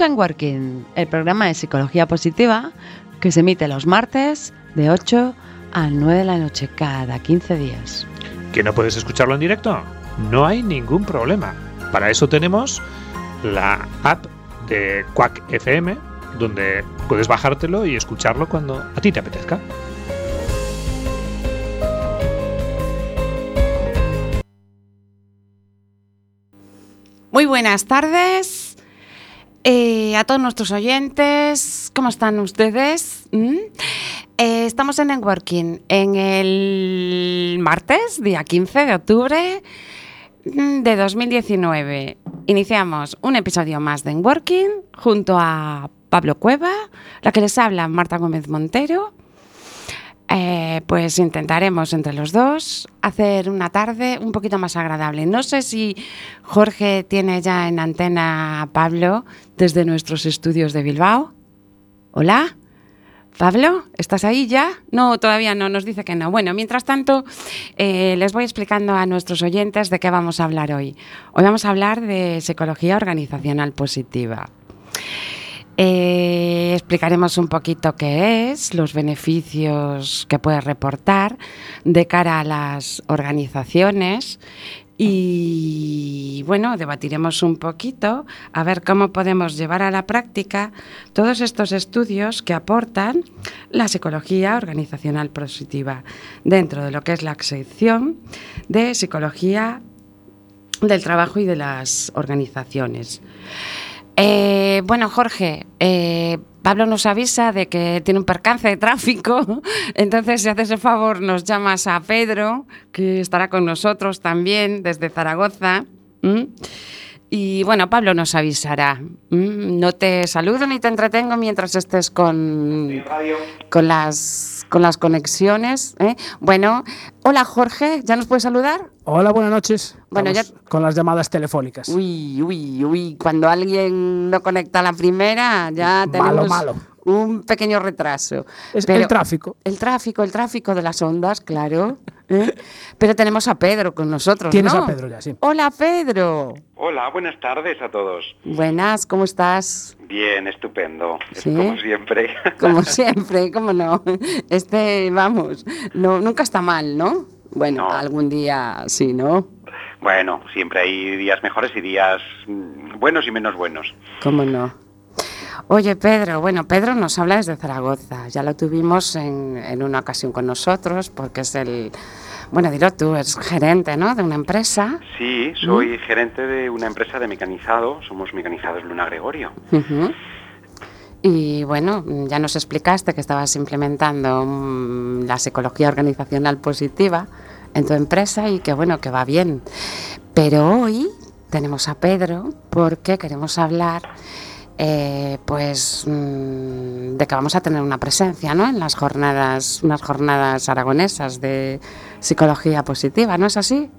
Escucha en Working, el programa de psicología positiva que se emite los martes de 8 a 9 de la noche cada 15 días. ¿Que no puedes escucharlo en directo? No hay ningún problema. Para eso tenemos la app de Quack FM, donde puedes bajártelo y escucharlo cuando a ti te apetezca. Muy buenas tardes eh, a todos nuestros oyentes. ¿Cómo están ustedes? ¿Mm? Eh, estamos en Networking en el martes, día 15 de octubre mm, de 2019. Iniciamos un episodio más de Networking junto a Pablo Cueva, la que les habla Marta Gómez Montero. Eh, pues intentaremos entre los dos hacer una tarde un poquito más agradable. No sé si Jorge tiene ya en antena a Pablo desde nuestros estudios de Bilbao. Hola. Pablo, ¿estás ahí ya? No, todavía no, nos dice que no. Bueno, mientras tanto, eh, les voy explicando a nuestros oyentes de qué vamos a hablar hoy. Hoy vamos a hablar de psicología organizacional positiva. Eh, explicaremos un poquito qué es, los beneficios que puede reportar de cara a las organizaciones y bueno, debatiremos un poquito a ver cómo podemos llevar a la práctica todos estos estudios que aportan la psicología organizacional positiva dentro de lo que es la sección de psicología del trabajo y de las organizaciones. Eh, bueno, Jorge, eh, Pablo nos avisa de que tiene un percance de tráfico, entonces si haces el favor nos llamas a Pedro, que estará con nosotros también desde Zaragoza. Y bueno, Pablo nos avisará. No te saludo ni te entretengo mientras estés con, con, las, con las conexiones. ¿eh? Bueno, hola Jorge, ¿ya nos puedes saludar? Hola, buenas noches. Bueno, ya... Con las llamadas telefónicas. Uy, uy, uy. Cuando alguien no conecta la primera, ya tenemos malo, malo. Un pequeño retraso. Es el tráfico. El tráfico, el tráfico de las ondas, claro. ¿eh? Pero tenemos a Pedro con nosotros. Tienes ¿no? a Pedro ya, sí. Hola, Pedro. Hola, buenas tardes a todos. Buenas, ¿cómo estás? Bien, estupendo. ¿Sí? Como siempre. Como siempre, ¿cómo no? Este, vamos, no, nunca está mal, ¿no? Bueno, No. algún día sí, ¿no? Bueno, siempre hay días mejores y días mm, buenos y menos buenos. ¿Cómo no? Oye, Pedro, bueno, Pedro nos habla desde Zaragoza. Ya lo tuvimos en, en una ocasión con nosotros porque es el, bueno, dilo tú, es gerente, ¿no? De una empresa. Sí, soy gerente de una empresa de mecanizado. Somos mecanizados Luna Gregorio. Y bueno, ya nos explicaste que estabas implementando mm, la psicología organizacional positiva en tu empresa y que bueno, que va bien. Pero hoy tenemos a Pedro porque queremos hablar eh, pues mm, de que vamos a tener una presencia ¿no? en las jornadas, unas jornadas aragonesas de psicología positiva, ¿no es así?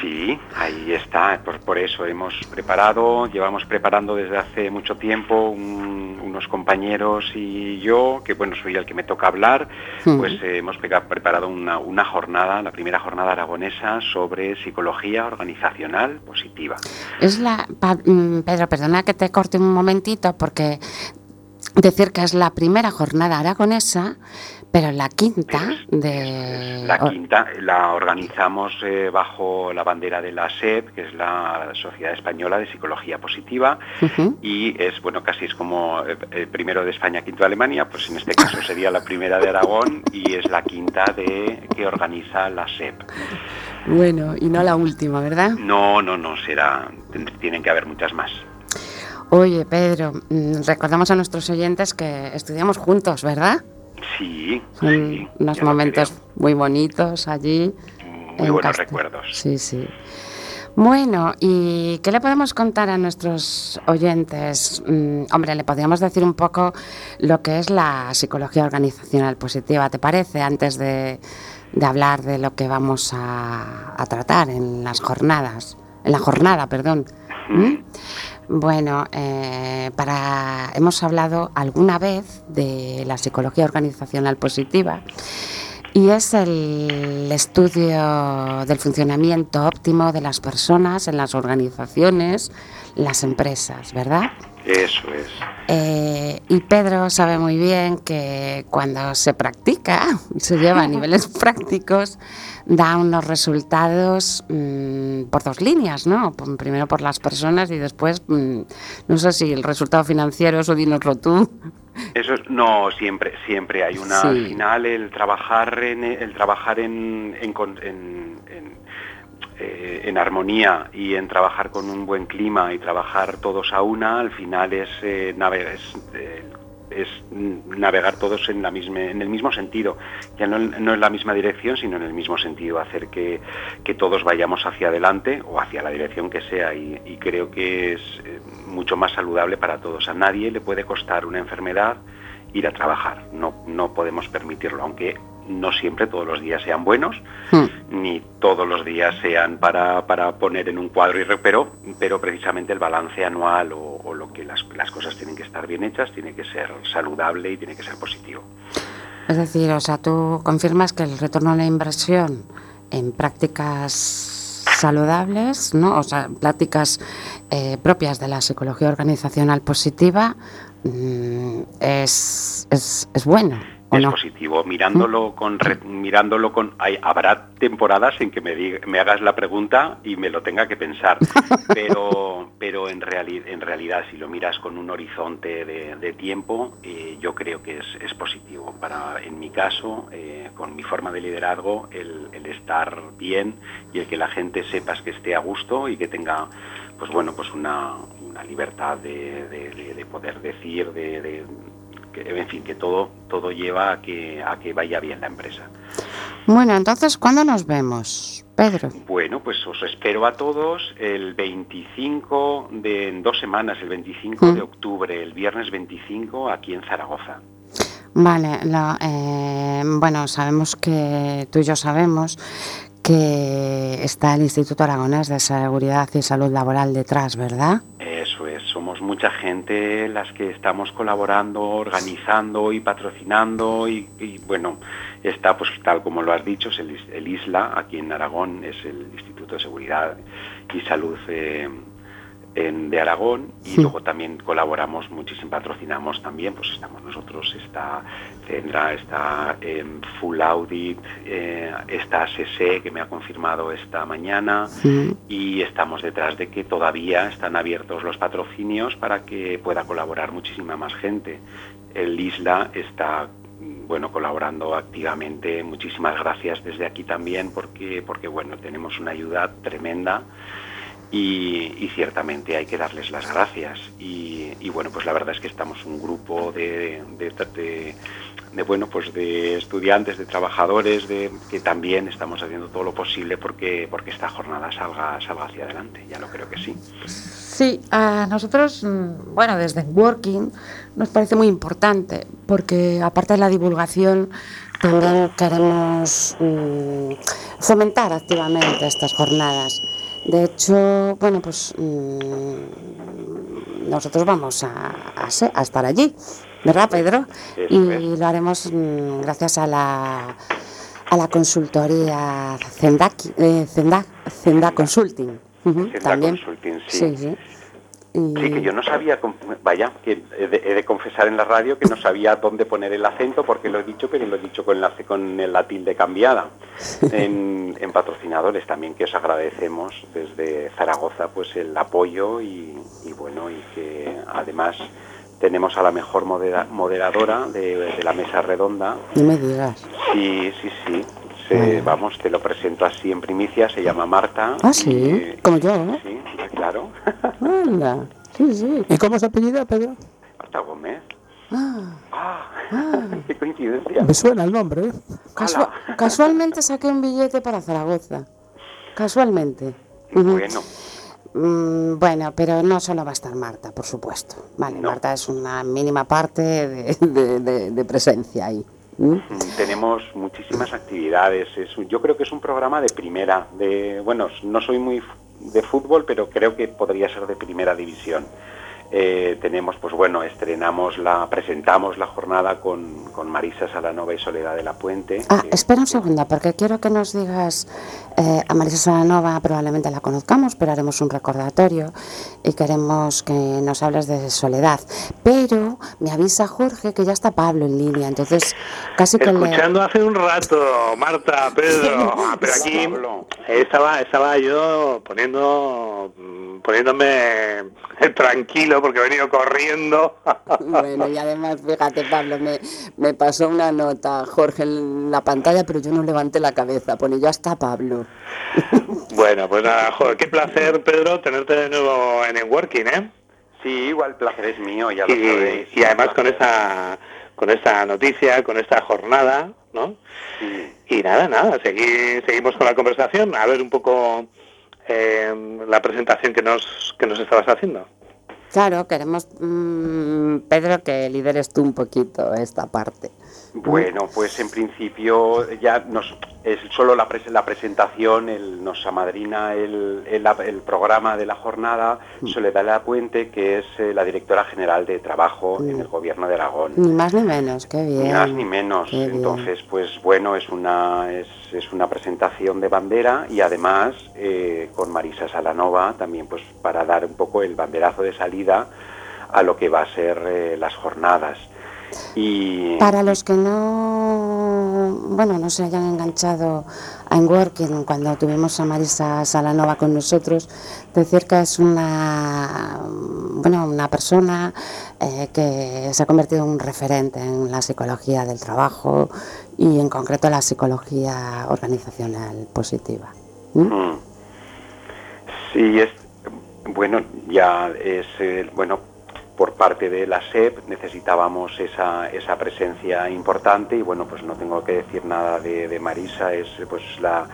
Sí, ahí está. Por, por eso hemos preparado, llevamos preparando desde hace mucho tiempo un- unos compañeros y yo, que bueno, soy el que me toca hablar, pues eh, hemos preparado una, una jornada, la primera jornada aragonesa sobre psicología organizacional positiva. Es la. Mm, Pedro, perdona que te corte un momentito, porque decir que es la primera jornada aragonesa, pero la quinta de. La quinta la organizamos eh, bajo la bandera de la SEP, que es la Sociedad Española de Psicología Positiva, y es, bueno, casi es como eh, el primero de España, quinto de Alemania, pues en este caso sería la primera de Aragón y es la quinta de que organiza la SEP. Bueno, y no la última, ¿verdad? No, no, no, será, tienen que haber muchas más. Oye, Pedro, mm, recordamos a nuestros oyentes que estudiamos juntos, ¿verdad? Sí, Son sí, unos momentos muy bonitos allí. Muy en buenos recuerdos. Sí, sí. Bueno, ¿y qué le podemos contar a nuestros oyentes? Mm, hombre, le podríamos decir un poco lo que es la psicología organizacional positiva, ¿te parece? Antes de, de hablar de lo que vamos a, a tratar en las jornadas, en la jornada, perdón. ¿Mm? Bueno, eh, para, hemos hablado alguna vez de la psicología organizacional positiva y es el estudio del funcionamiento óptimo de las personas en las organizaciones, las empresas, ¿verdad? Eso es. Eh, y Pedro sabe muy bien que cuando se practica, se lleva a niveles prácticos, da unos resultados mm, por dos líneas, ¿no? Primero por las personas y después, mm, no sé si el resultado financiero, eso dinoslo tú. Eso es, no, siempre, siempre hay una, al final el trabajar en, el trabajar en, en eh, en armonía y en trabajar con un buen clima y trabajar todos a una, al final es, eh, navegar, eh, es, navegar todos en, la misma, en el mismo sentido. Ya no, no, en la misma dirección, sino en el mismo sentido, hacer que, todos vayamos hacia adelante o hacia la dirección que sea. Y, y creo que es mucho más saludable para todos. A nadie le puede costar una enfermedad ir a trabajar. No, no podemos permitirlo, aunque no siempre todos los días sean buenos, hmm. ni todos los días sean para, para, poner en un cuadro y pero, pero precisamente el balance anual o, lo que las, las, cosas tienen que estar bien hechas tiene que ser saludable y tiene que ser positivo. Es decir, o sea, tú confirmas que el retorno a la inversión en prácticas saludables, ¿no? o sea, prácticas eh, propias de la psicología organizacional positiva, mm, es, es, es bueno es positivo. Mirándolo con mirándolo con hay, habrá temporadas en que me, me hagas la pregunta y me lo tenga que pensar, pero pero en realidad en realidad si lo miras con un horizonte de, tiempo, eh, yo creo que es, es, positivo. Para en mi caso, eh, con mi forma de liderazgo, el, estar bien y el que la gente sepas que esté a gusto y que tenga pues bueno pues una, una libertad de, de poder decir de en fin, que todo, todo lleva a que, a que vaya bien la empresa. Bueno, entonces, ¿cuándo nos vemos, Pedro? Bueno, pues os espero a todos el 25 de en dos semanas, el 25 de mm. octubre, el viernes 25, aquí en Zaragoza. Vale, eh, bueno, sabemos que tú y yo sabemos que está el Instituto Aragonés de Seguridad y Salud Laboral detrás, ¿verdad? Eso es, somos mucha gente las que estamos colaborando, organizando y patrocinando y, bueno, está pues tal como lo has dicho, es el, ISLA, aquí en Aragón, es el Instituto de Seguridad y Salud. Eh, de Aragón y luego también colaboramos muchísimo, patrocinamos también, pues estamos nosotros, está Tendrá, está en Full Audit, eh, está SSE que me ha confirmado esta mañana y estamos detrás de que todavía están abiertos los patrocinios para que pueda colaborar muchísima más gente. El Isla está bueno colaborando activamente. Muchísimas gracias desde aquí también porque porque bueno tenemos una ayuda tremenda y, ciertamente hay que darles las gracias. Y, bueno, pues la verdad es que estamos un grupo de, de, bueno, pues de estudiantes, de trabajadores, de que también estamos haciendo todo lo posible porque, porque esta jornada salga, salga hacia adelante. Ya lo creo que sí. Sí, a nosotros, mm, bueno, desde Working nos parece muy importante porque aparte de la divulgación, también queremos mm, fomentar activamente estas jornadas. De hecho, bueno, pues mm, nosotros vamos a, estar allí, ¿verdad, Pedro? Y lo haremos mm, gracias a la, a la consultoría Zenda, eh, Consulting. también. Consulting, sí. sí. Sí, que yo no sabía, vaya, que he de, confesar en la radio que no sabía dónde poner el acento porque lo he dicho, pero lo he dicho con la, con la tilde cambiada. En, patrocinadores también que os agradecemos desde Zaragoza pues el apoyo y, bueno, y que además tenemos a la mejor moderadora de, la mesa redonda. No me digas. Sí, sí, sí. Vamos, te lo presento así en primicia, se llama Marta. Ah, sí, como yo. Sí, claro. Anda, sí, sí. ¿Y cómo se apellida, Pedro? Marta Gómez. Ah, ah, ah. qué coincidencia. Me suena el nombre, ¿eh? casualmente saqué un billete para Zaragoza. Casualmente. Bueno. Mm, bueno, pero no solo va a estar Marta, por supuesto. Vale, Marta es una mínima parte de presencia ahí. ¿Mm? Tenemos muchísimas actividades. Es, yo creo que es un programa de primera. De, bueno, no soy muy de fútbol, pero creo que podría ser de primera división. Eh, tenemos, pues bueno, estrenamos la, presentamos la jornada con, con Marisa Salanova y Soledad de la Puente. Ah, que- espera un segundo, porque quiero que nos digas, eh, a Marisa Salanova probablemente la conozcamos, pero haremos un recordatorio y queremos que nos hables de Soledad. Pero me avisa Jorge que ya está Pablo en línea, entonces casi que le... Escuchando hace un rato, Marta, Pedro, Ah, pero aquí Pablo. estaba, estaba yo poniendo, mm, poniéndome tranquilo porque he venido corriendo. Bueno, y además, fíjate, Pablo, me, me pasó una nota, Jorge, en la pantalla, pero yo no levanté la cabeza, pone ya está Pablo. bueno, pues nada, joder, qué placer, Pedro, tenerte de nuevo en Networking, ¿eh? Sí, igual el placer es mío, ya lo Y, sabéis. y además con esa, con esta noticia, con esta jornada, ¿no? Sí. Y nada, nada, segui- seguimos con la conversación, a ver un poco eh, la presentación que nos, que nos estabas haciendo. Claro, queremos, mm, Pedro, que lideres tú un poquito esta parte. Bueno, pues en principio ya nos es solo la, pres- la presentación, el, nos amadrina el, el, el programa de la jornada Soledad La Puente, que es eh, la directora general de Trabajo en el Gobierno de Aragón. Ni más ni menos, qué bien. Ni más ni menos. Qué bien. Entonces, pues bueno, es una, es, es una presentación de bandera y además eh, con Marisa Salanova también pues para dar un poco el banderazo de salida a lo que va a ser eh, las jornadas. Y Para los que no, bueno, no se hayan enganchado a Working cuando tuvimos a Marisa Salanova con nosotros, decir que es una, bueno, una persona eh, que se ha convertido en un referente en la psicología del trabajo y en concreto la psicología organizacional positiva. ¿Mm? Mm. Sí, es bueno, ya es eh, bueno por parte de la SEP necesitábamos esa, esa presencia importante y bueno pues no tengo que decir nada de, Marisa es pues la,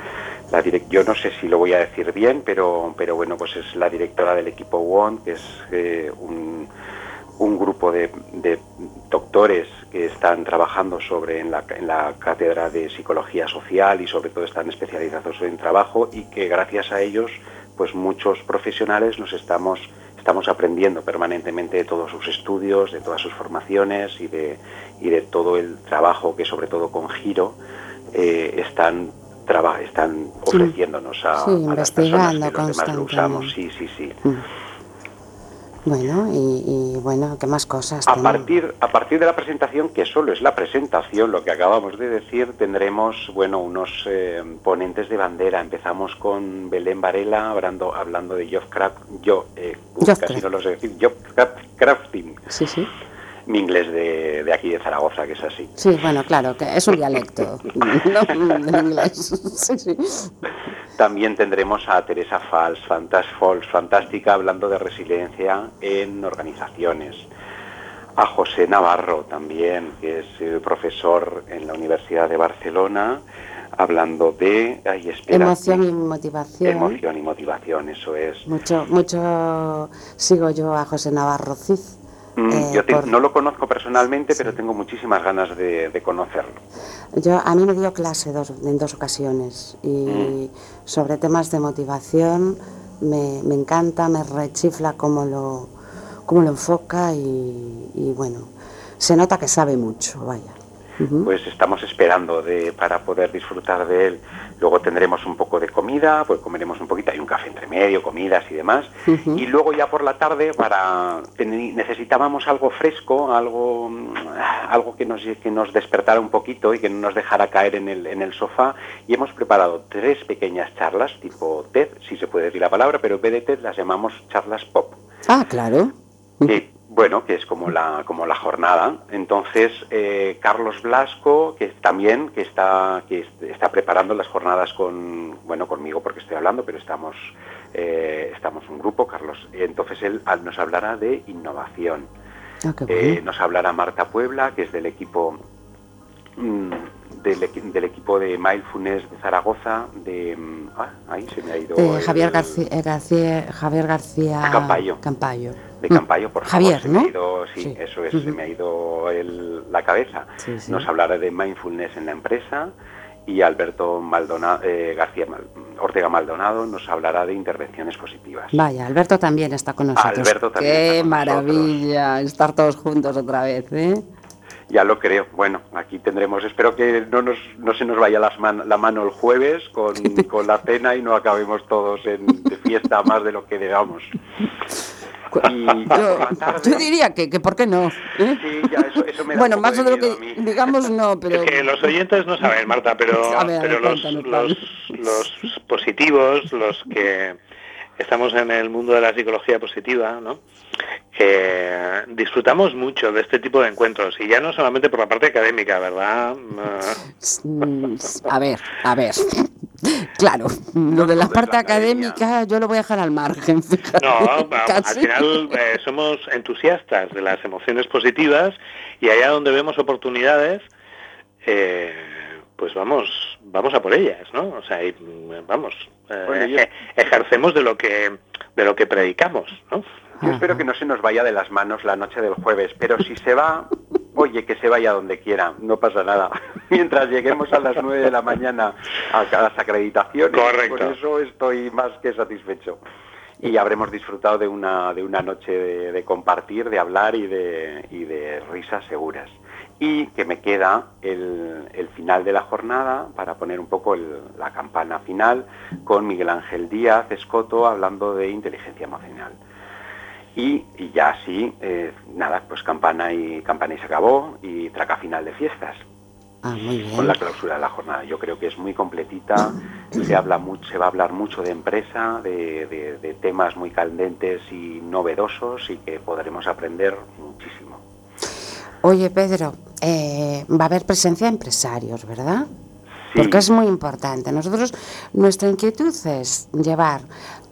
yo no sé si lo voy a decir bien pero pero bueno pues es la directora del equipo WON que es eh, un, grupo de, de doctores que están trabajando sobre en la, en la cátedra de psicología social y sobre todo están especializados en trabajo y que gracias a ellos pues muchos profesionales nos estamos estamos aprendiendo permanentemente de todos sus estudios, de todas sus formaciones y de, y de todo el trabajo que sobre todo con Giro eh, están traba- están ofreciéndonos a, Sí, a las personas que los demás lo usamos. Sí, sí, sí. Bueno, y, y bueno, ¿qué más cosas? A partir, a partir de la presentación, que solo es la presentación, lo que acabamos de decir, tendremos bueno unos eh, ponentes de bandera. Empezamos con Belén Varela hablando, hablando de job craft, yo, eh, casi no lo sé decir, job craft- crafting, Sí, sí. Mi inglés de, de aquí de Zaragoza, que es así. Sí, bueno, claro, que es un dialecto, ¿no? En inglés. Sí, sí. También tendremos a Teresa Fals, fantas, Fals, fantástica, hablando de resiliencia en organizaciones. A José Navarro también, que es eh, profesor en la Universidad de Barcelona, hablando de ay, Emoción y motivación. emoción y motivación, eso es. Mucho, mucho sigo yo a José Navarro Cid. Mm, eh, Yo te- por- no lo conozco personalmente, pero tengo muchísimas ganas de, de conocerlo. Yo, a mí me dio clase dos, en dos ocasiones y sobre temas de motivación me, me encanta, me rechifla cómo lo, cómo lo enfoca y, y bueno, se nota que sabe mucho, vaya. Pues estamos esperando de, para poder disfrutar de él. Luego tendremos un poco de comida, pues comeremos un poquito, hay un café entre medio, comidas y demás. Y luego ya por la tarde para necesitábamos algo fresco, algo algo que nos que nos despertara un poquito y que no nos dejara caer en el en el sofá y hemos preparado tres pequeñas charlas tipo TED, si se puede decir la palabra, pero en vez de TED las llamamos charlas pop. Ah, claro. Bueno que es como la como la jornada. Entonces eh, Carlos Blasco que también que está que es- está preparando las jornadas con bueno conmigo porque estoy hablando pero estamos eh, estamos un grupo Carlos. Entonces él al- nos hablará de innovación. Ah, Eh, nos hablará Marta Puebla que es del equipo mm, del, del equipo de Mindfulness de Zaragoza de mm, ah, ahí se me ha ido De el- Javier García, eh, García, Javier García Campayo. Campayo. de Mm. Campayo, por favor. Javier, se ¿no? me ha ido, sí, Sí. eso es, se me ha ido el- la cabeza. Sí, sí. Nos hablará de mindfulness en la empresa y Alberto Maldonado, eh, García Ortega Maldonado nos hablará de intervenciones positivas. Vaya, Alberto también está con nosotros. Alberto también Qué está con maravilla estar todos juntos otra vez, ¿eh? Ya lo creo. Bueno, aquí tendremos, espero que no, nos, no se nos vaya las man- la mano el jueves con, con la cena y no acabemos todos en de fiesta más de lo que debamos. Y Yo, diría que, que ¿por qué no? ¿eh? Sí, ya, eso, eso me da Bueno, más de lo que digamos no, pero Es que los oyentes no saben, Marta, pero, ver, pero los, los positivos, los que estamos en el mundo de la psicología positiva, ¿no? Eh, disfrutamos mucho de este tipo de encuentros y ya no solamente por la parte académica, ¿verdad? Mm, a ver, a ver. Claro, lo de la parte academia. académica yo lo voy a dejar al margen, fíjate. No, al final eh, somos entusiastas de las emociones positivas y allá donde vemos oportunidades, eh, pues vamos, vamos a por ellas, ¿no? O sea, y, vamos, eh, yo- ejercemos de lo que de lo que predicamos, ¿no? Yo espero que no se nos vaya de las manos la noche del jueves, pero si se va, oye, que se vaya donde quiera, no pasa nada. Mientras lleguemos a las 9 de la mañana a las acreditaciones, Correcto. con eso estoy más que satisfecho. Y habremos disfrutado de una, de una noche de, de compartir, de hablar y de, y de risas seguras. Y que me queda el, el final de la jornada para poner un poco el- la campana final con Miguel Ángel Díaz Escoto hablando de inteligencia emocional. Y, y ya sí, eh, nada, pues campana y campana y se acabó y traca final de fiestas Ah, muy bien. con la clausura de la jornada. Yo creo que es muy completita, se habla mucho, se va a hablar mucho de empresa, de, de- de temas muy candentes y novedosos y que podremos aprender muchísimo. Oye, Pedro, eh, va a haber presencia de empresarios, ¿verdad? Sí. Porque es muy importante. Nosotros, nuestra inquietud es llevar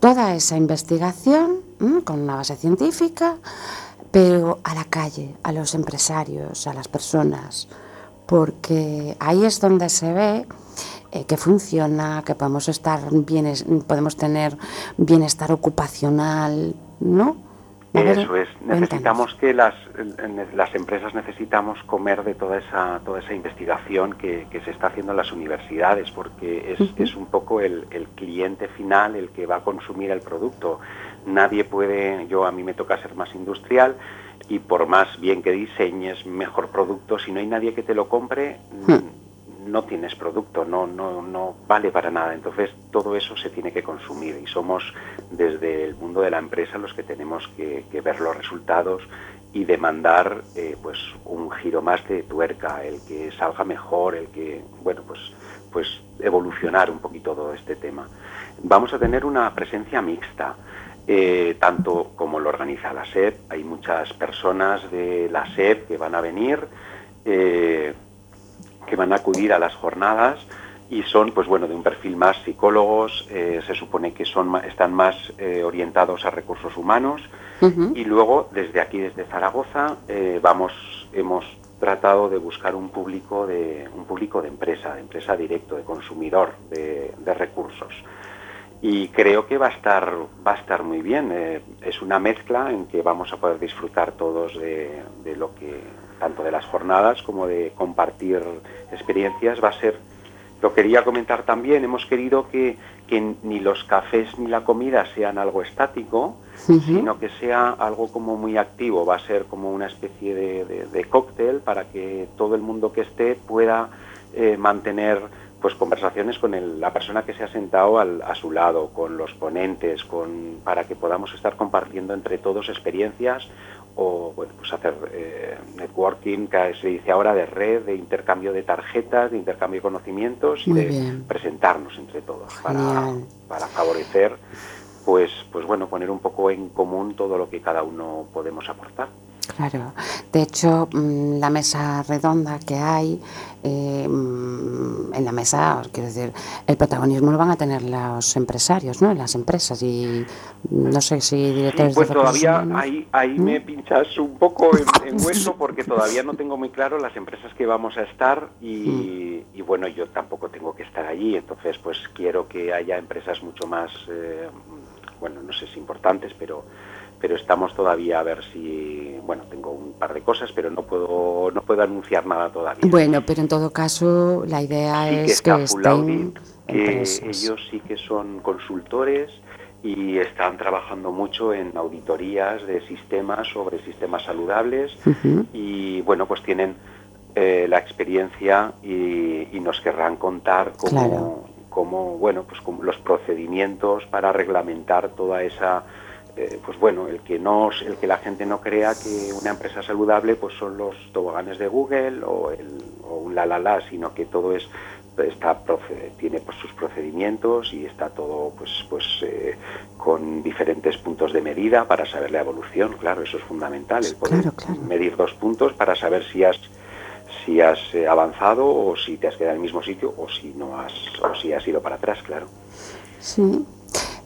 toda esa investigación ¿m? con una base científica, pero a la calle, a los empresarios, a las personas, porque ahí es donde se ve eh, que funciona, que podemos estar bienes, podemos tener bienestar ocupacional, ¿no? Eso es, necesitamos que las, las empresas necesitamos comer de toda esa, toda esa investigación que, que se está haciendo en las universidades, porque es, es un poco el, el cliente final el que va a consumir el producto. Nadie puede, yo a mí me toca ser más industrial y por más bien que diseñes mejor producto, si no hay nadie que te lo compre, no tienes producto, no, no, no vale para nada. Entonces todo eso se tiene que consumir y somos desde el mundo de la empresa los que tenemos que, ver los resultados y demandar eh, pues un giro más de tuerca, el que salga mejor, el que, bueno, pues, pues evolucionar un poquito todo este tema. Vamos a tener una presencia mixta. eh, tanto como lo organiza la SEP, hay muchas personas de la SEP que van a venir, eh, que van a acudir a las jornadas y son, pues bueno, de un perfil más psicólogos, eh, se supone que son, están más eh, orientados a recursos humanos y luego desde aquí, desde Zaragoza, eh, vamos, hemos tratado de buscar un público de un público de empresa, de empresa directo, de consumidor de, de recursos. Y creo que va a estar va a estar muy bien. es una mezcla en que vamos a poder disfrutar todos de, de lo que tanto de las jornadas como de compartir experiencias. Va a ser lo quería comentar también. Hemos querido que, que ni los cafés ni la comida sean algo estático, sino que sea algo como muy activo. Va a ser como una especie de, de- de cóctel para que todo el mundo que esté pueda eh, mantener pues conversaciones con el- la persona que se ha sentado al- a su lado, con los ponentes, con, para que podamos estar compartiendo entre todos experiencias o bueno, pues hacer eh, networking, que se dice ahora de red, de intercambio de tarjetas, de intercambio de conocimientos y Muy de bien. presentarnos entre todos para, para favorecer pues pues bueno poner un poco en común todo lo que cada uno podemos aportar. Claro, de hecho, mm, la mesa redonda que hay, eh, mm, en la mesa, quiero decir, el protagonismo lo van a tener los empresarios, ¿no? Las empresas y mm, no sé si Sí, directores pues de recursos todavía ahí, ahí ¿Mm? me pinchas un poco en, en hueso porque todavía no tengo muy claro las empresas que vamos a estar y, y bueno, yo tampoco tengo que estar allí, entonces pues quiero que haya empresas mucho más, eh, bueno, no sé si importantes, pero pero estamos todavía a ver si, bueno, tengo un par de cosas, pero no puedo, no puedo anunciar nada todavía. Bueno, pero en todo caso la idea Sí que es está que Full estén Audit, que ellos sí que son consultores y están trabajando mucho en auditorías de sistemas sobre sistemas saludables y bueno pues tienen eh, la experiencia y, y nos querrán contar cómo, Claro. cómo, bueno pues cómo los procedimientos para reglamentar toda esa eh, pues bueno el que no el que la gente no crea que una empresa saludable pues son los toboganes de Google o el o un la la la sino que todo es está tiene pues sus procedimientos y está todo pues pues eh, con diferentes puntos de medida para saber la evolución claro eso es fundamental el poder Claro, claro. medir dos puntos para saber si has si has eh, avanzado o si te has quedado en el mismo sitio o si no has o si has ido para atrás claro Sí.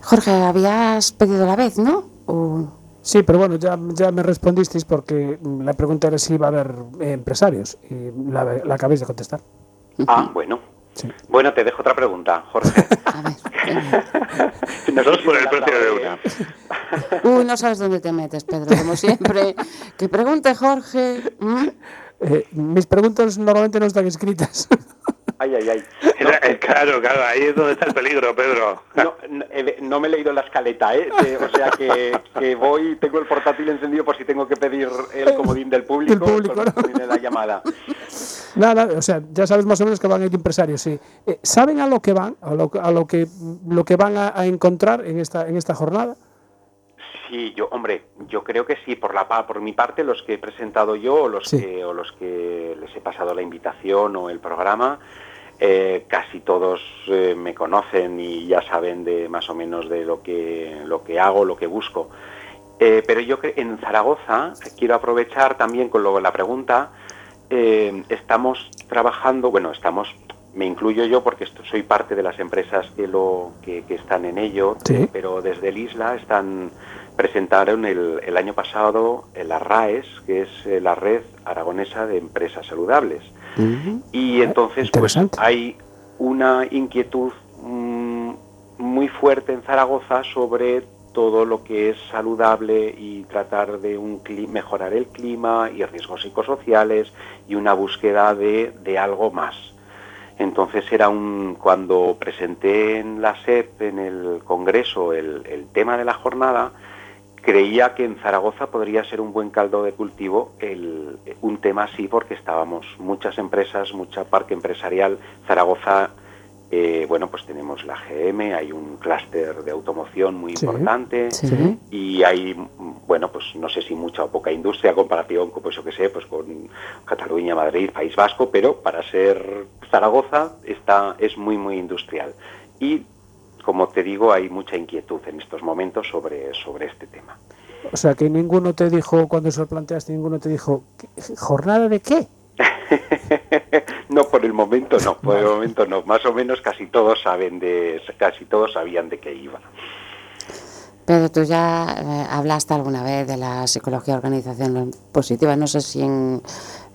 Jorge, habías pedido la vez, ¿no? O- Sí, pero bueno, ya, ya me respondisteis porque la pregunta era si iba a haber eh, empresarios y la, la acabéis de contestar. ah bueno Sí. bueno te dejo otra pregunta Jorge A ver. venga. No sé Dos si por el precio de una. Uy, no sabes dónde te metes, Pedro, como siempre. Que pregunte Jorge. Eh, mis preguntas normalmente no están escritas. Ay ay ay no, Era- eh, claro, claro, ahí es donde está el peligro, Pedro. No, no, eh, no me he leído la escaleta, ¿eh? Eh, o sea que, que voy, tengo el portátil encendido por si tengo que pedir el comodín del público, Del público, termine la llamada. Nada, o sea, ya sabes más o menos que van a ir empresarios, sí. Eh, ¿Saben a lo que van, a lo, a lo que lo que van a, a encontrar en esta en esta jornada? Sí, yo, hombre, yo creo que sí, por la por mi parte, los que he presentado yo o los Sí. que o los que les he pasado la invitación o el programa, eh, casi todos eh, me conocen y ya saben de más o menos de lo que lo que hago, lo que busco. Eh, pero yo en Zaragoza quiero aprovechar también con lo, la pregunta. estamos trabajando, bueno, estamos, me incluyo yo porque esto, soy parte de las empresas que lo que, que están en ello, Sí. pero desde el Isla están presentaron el, el año pasado el ARRAES, que es la red aragonesa de empresas saludables. Y entonces pues hay una inquietud mm, muy fuerte en Zaragoza sobre todo lo que es saludable y tratar de un mejorar el clima y riesgos psicosociales y una búsqueda de, de algo más. Entonces era un cuando presenté en la SEP en el Congreso el, el tema de la jornada, creía que en Zaragoza podría ser un buen caldo de cultivo el, un tema así porque estábamos muchas empresas, mucha parque empresarial. Zaragoza, eh, bueno, pues tenemos la GM, hay un clúster de automoción muy Sí, importante Sí. y hay, bueno, pues no sé si mucha o poca industria comparación con, pues yo que sé, pues con Cataluña, Madrid, País Vasco, pero para ser Zaragoza está, es muy, muy industrial. Y, como te digo, hay mucha inquietud en estos momentos sobre, sobre este tema. O sea, que ninguno te dijo, cuando se lo planteaste, ninguno te dijo, ¿qué- ¿jornada de qué? no, por el momento no, por el momento no. Más o menos casi todos saben de, casi todos sabían de qué iba. Pedro, tú ya eh, hablaste alguna vez de la psicología organización positiva, no sé si en,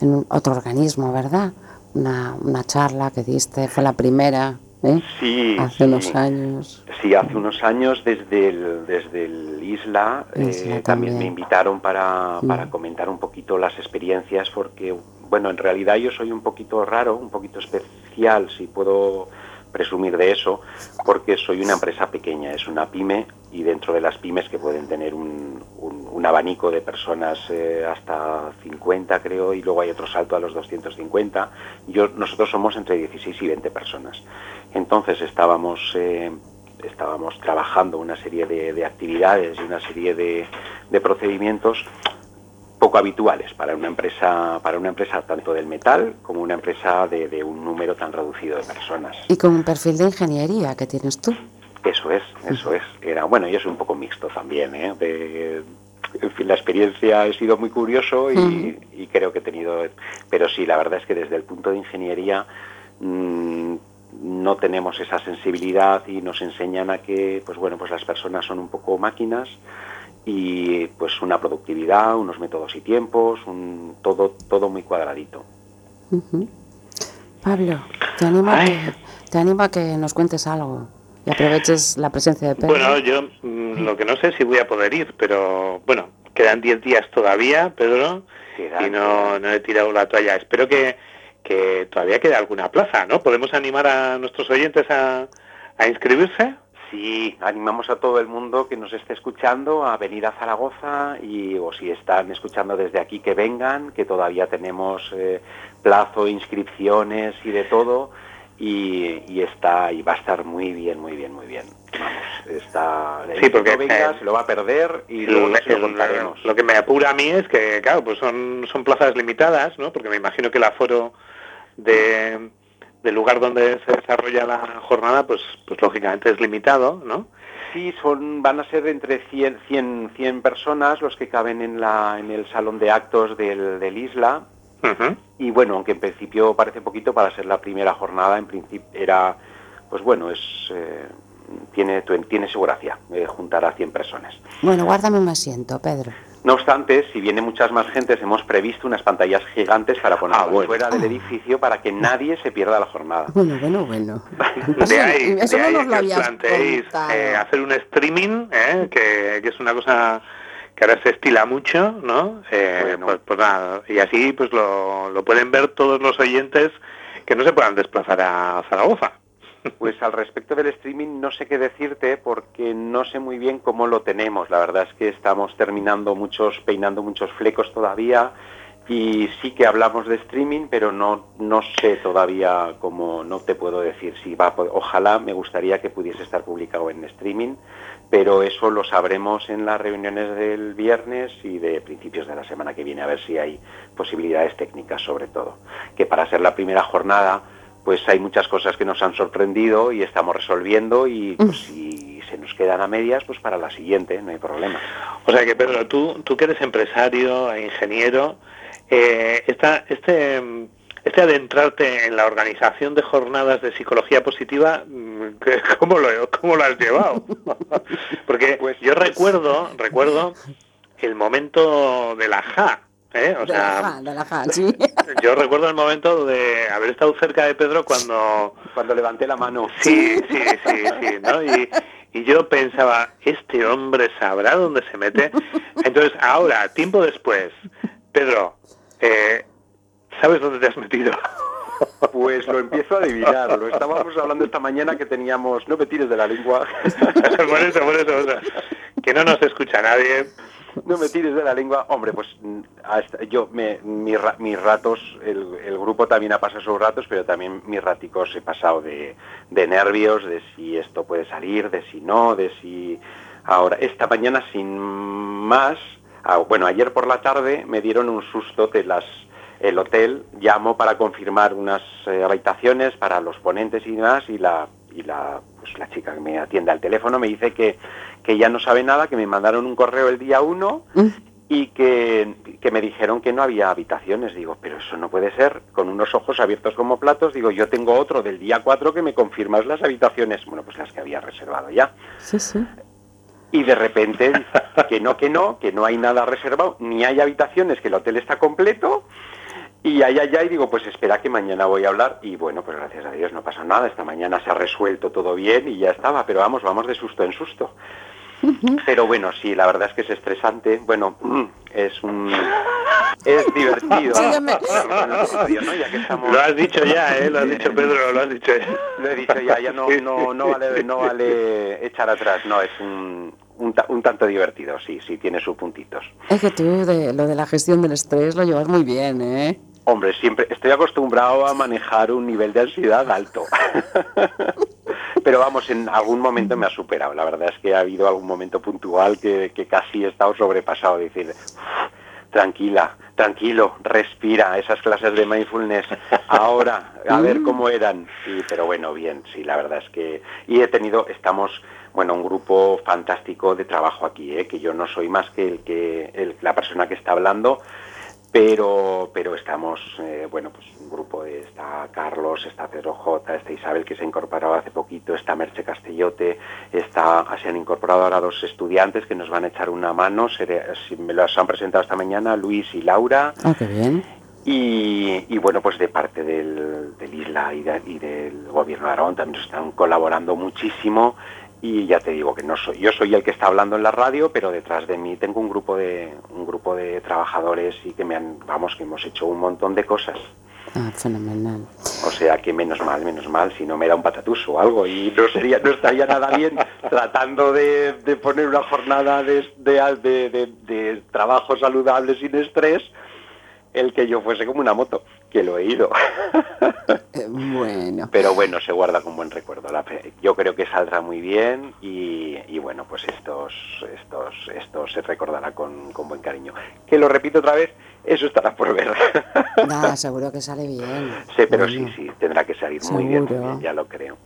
en un- otro organismo, ¿verdad? Una, una charla que diste, fue la primera, ¿eh? Sí, Hace sí. unos años. Sí, hace unos años desde el, desde el Isla, eh, también. también. me invitaron para, para Mm. comentar un poquito las experiencias porque, bueno, en realidad yo soy un poquito raro, un poquito especial, si puedo presumir de eso, porque soy una empresa pequeña, es una pyme y dentro de las pymes que pueden tener un, un- un abanico de personas eh, hasta 50 creo y luego hay otro salto a los 250, yo, nosotros somos entre 16 y 20 personas. Entonces estábamos, eh, estábamos trabajando una serie de, de actividades y una serie de procedimientos poco habituales para una empresa, para una empresa tanto del metal como una empresa de, de un número tan reducido de personas. Y con un perfil de ingeniería que tienes tú. Eso es, eso es. Era, bueno, yo soy un poco mixto también, ¿eh? De- en fin, la experiencia ha sido muy curioso y, creo que he tenido... Pero sí, la verdad es que desde el punto de ingeniería mm, no tenemos esa sensibilidad y nos enseñan a que, pues bueno, pues las personas son un poco máquinas y pues una productividad, unos métodos y tiempos, un, todo, todo muy cuadradito. Pablo, te animo, a que, te animo a que nos cuentes algo y aproveches la presencia de Pedro. Bueno, yo mm, lo que no sé si voy a poder ir, pero bueno, quedan 10 días todavía, Pedro, y no, no he tirado la toalla. Espero que, que todavía quede alguna plaza, ¿no? ¿Podemos animar a nuestros oyentes a, a inscribirse? Sí, animamos a todo el mundo que nos esté escuchando a venir a Zaragoza y o si están escuchando desde aquí que vengan, que todavía tenemos eh, plazo, inscripciones y de todo y, está y va a estar muy bien, muy bien, muy bien. Vamos, está sí, porque venga, se lo va a perder y luego lo contaremos. Lo que me apura a mí es que claro, pues son son plazas limitadas, ¿no? Porque me imagino que el aforo de del lugar donde se desarrolla la jornada, pues, pues lógicamente es limitado, ¿no? Sí, son, van a ser entre 100, 100, 100 personas los que caben en, la, en el salón de actos del, del Isla. Y bueno, aunque en principio parece poquito para ser la primera jornada, en principio era, pues bueno, es... Eh, tiene, tiene su gracia eh, juntar a 100 personas. Bueno, guárdame un asiento, Pedro. No obstante, si viene muchas más gentes, hemos previsto unas pantallas gigantes para poner ah, fuera del edificio para que nadie se pierda la jornada. Bueno, bueno, bueno. De ahí, Eso no nos lo planteéis eh, hacer un streaming, eh, que, es una cosa que ahora se estila mucho, ¿no? Eh, pues, pues, nada, y así pues lo, lo pueden ver todos los oyentes que no se puedan desplazar a Zaragoza. Pues al respecto del streaming no sé qué decirte porque no sé muy bien cómo lo tenemos. La verdad es que estamos terminando muchos, peinando muchos flecos todavía y sí que hablamos de streaming, pero no, no sé todavía cómo, no te puedo decir si va. Ojalá me gustaría que pudiese estar publicado en streaming, pero eso lo sabremos en las reuniones del viernes y de principios de la semana que viene, a ver si hay posibilidades técnicas sobre todo. Que para ser la primera jornada pues hay muchas cosas que nos han sorprendido y estamos resolviendo y pues, si se nos quedan a medias, pues para la siguiente, no hay problema. O sea que Pedro, tú, tú que eres empresario e ingeniero, eh, esta, este, este adentrarte en la organización de jornadas de psicología positiva, mm, ¿cómo lo, cómo lo has llevado? Porque pues, yo recuerdo, recuerdo el momento de la JA, ¿Eh? O sea, Yo recuerdo el momento de haber estado cerca de Pedro cuando... Cuando levanté la mano. Sí, sí, sí, sí, ¿no? Y, y yo pensaba, este hombre sabrá dónde se mete. Entonces, ahora, tiempo después, Pedro, eh, ¿sabes dónde te has metido? Pues lo empiezo a adivinar. Lo estábamos hablando esta mañana que teníamos. No me tires de la lengua. por eso, por eso. que no nos escucha nadie no me tires de la lengua. Hombre, pues yo, me, mis ratos, el, grupo también ha pasado sus ratos, pero también mis raticos he pasado de, nervios, de si esto puede salir, de si no, de si... Ahora, esta mañana sin más, ah, bueno, ayer por la tarde me dieron un susto de las... El hotel llamó para confirmar unas eh, habitaciones para los ponentes y demás y la, y la, pues la chica que me atiende al teléfono me dice que que ya no sabe nada, que me mandaron un correo el día 1 mm. y que, me dijeron que no había habitaciones. Digo, pero eso no puede ser, con unos ojos abiertos como platos. Digo, yo tengo otro del día 4 que me confirmas las habitaciones. Bueno, pues las que había reservado ya. Sí, sí. Y de repente, que no, que no, que no hay nada reservado, ni hay habitaciones, que el hotel está completo. Y ahí, allá, y digo, pues espera que mañana voy a hablar. Y bueno, pues gracias a Dios no pasa nada. Esta mañana se ha resuelto todo bien y ya estaba. Pero vamos, vamos de susto en susto. Pero bueno, sí, la verdad es que es estresante. Bueno, es un es divertido. Lo has dicho ya, ¿eh? Lo has dicho Pedro, lo has dicho ya. Lo he dicho ya, ya no, no, no, vale, no vale echar atrás, no, es un, un, un, tanto divertido, sí, sí, tiene sus puntitos. Es que tú de, lo de la gestión del estrés lo llevas muy bien, ¿eh? Hombre, siempre estoy acostumbrado a manejar un nivel de ansiedad alto. Pero vamos, en algún momento me ha superado. La verdad es que ha habido algún momento puntual que, casi he estado sobrepasado. Decir, tranquila, tranquilo, respira, esas clases de mindfulness ahora, a ver mm. cómo eran. Sí, pero bueno, bien, sí, la verdad es que... Y he tenido, estamos, bueno, un grupo fantástico de trabajo aquí, ¿eh? que yo no soy más que el que la persona que está hablando, pero pero estamos eh, bueno pues un grupo de, está Carlos está Pedro J está Isabel que se ha incorporado hace poquito está Merche Castellote está se han incorporado ahora dos estudiantes que nos van a echar una mano se, me los han presentado esta mañana Luis y Laura ah, qué bien y, bueno, pues de parte del, Isla y, y, del gobierno de Aragón también están colaborando muchísimo y ya te digo que no soy yo soy el que está hablando en la radio pero detrás de mí tengo un grupo de un grupo de trabajadores y que me han vamos que hemos hecho un montón de cosas Ah, fenomenal. o sea que menos mal menos mal si no me da un patatús o algo y no sería no estaría nada bien tratando de, de poner una jornada de- de- de trabajo saludable sin estrés el que yo fuese como una moto que lo he ido Eh, bueno. pero bueno, se guarda con buen recuerdo. La fe- yo creo que saldrá muy bien y, y bueno, pues estos, estos, esto se recordará con, con buen cariño. Que lo repito otra vez, eso estará por ver. Nada, seguro que sale bien. sí, pero sí, Bueno. sí, tendrá que salir muy bien, muy Seguro. bien, ya lo creo.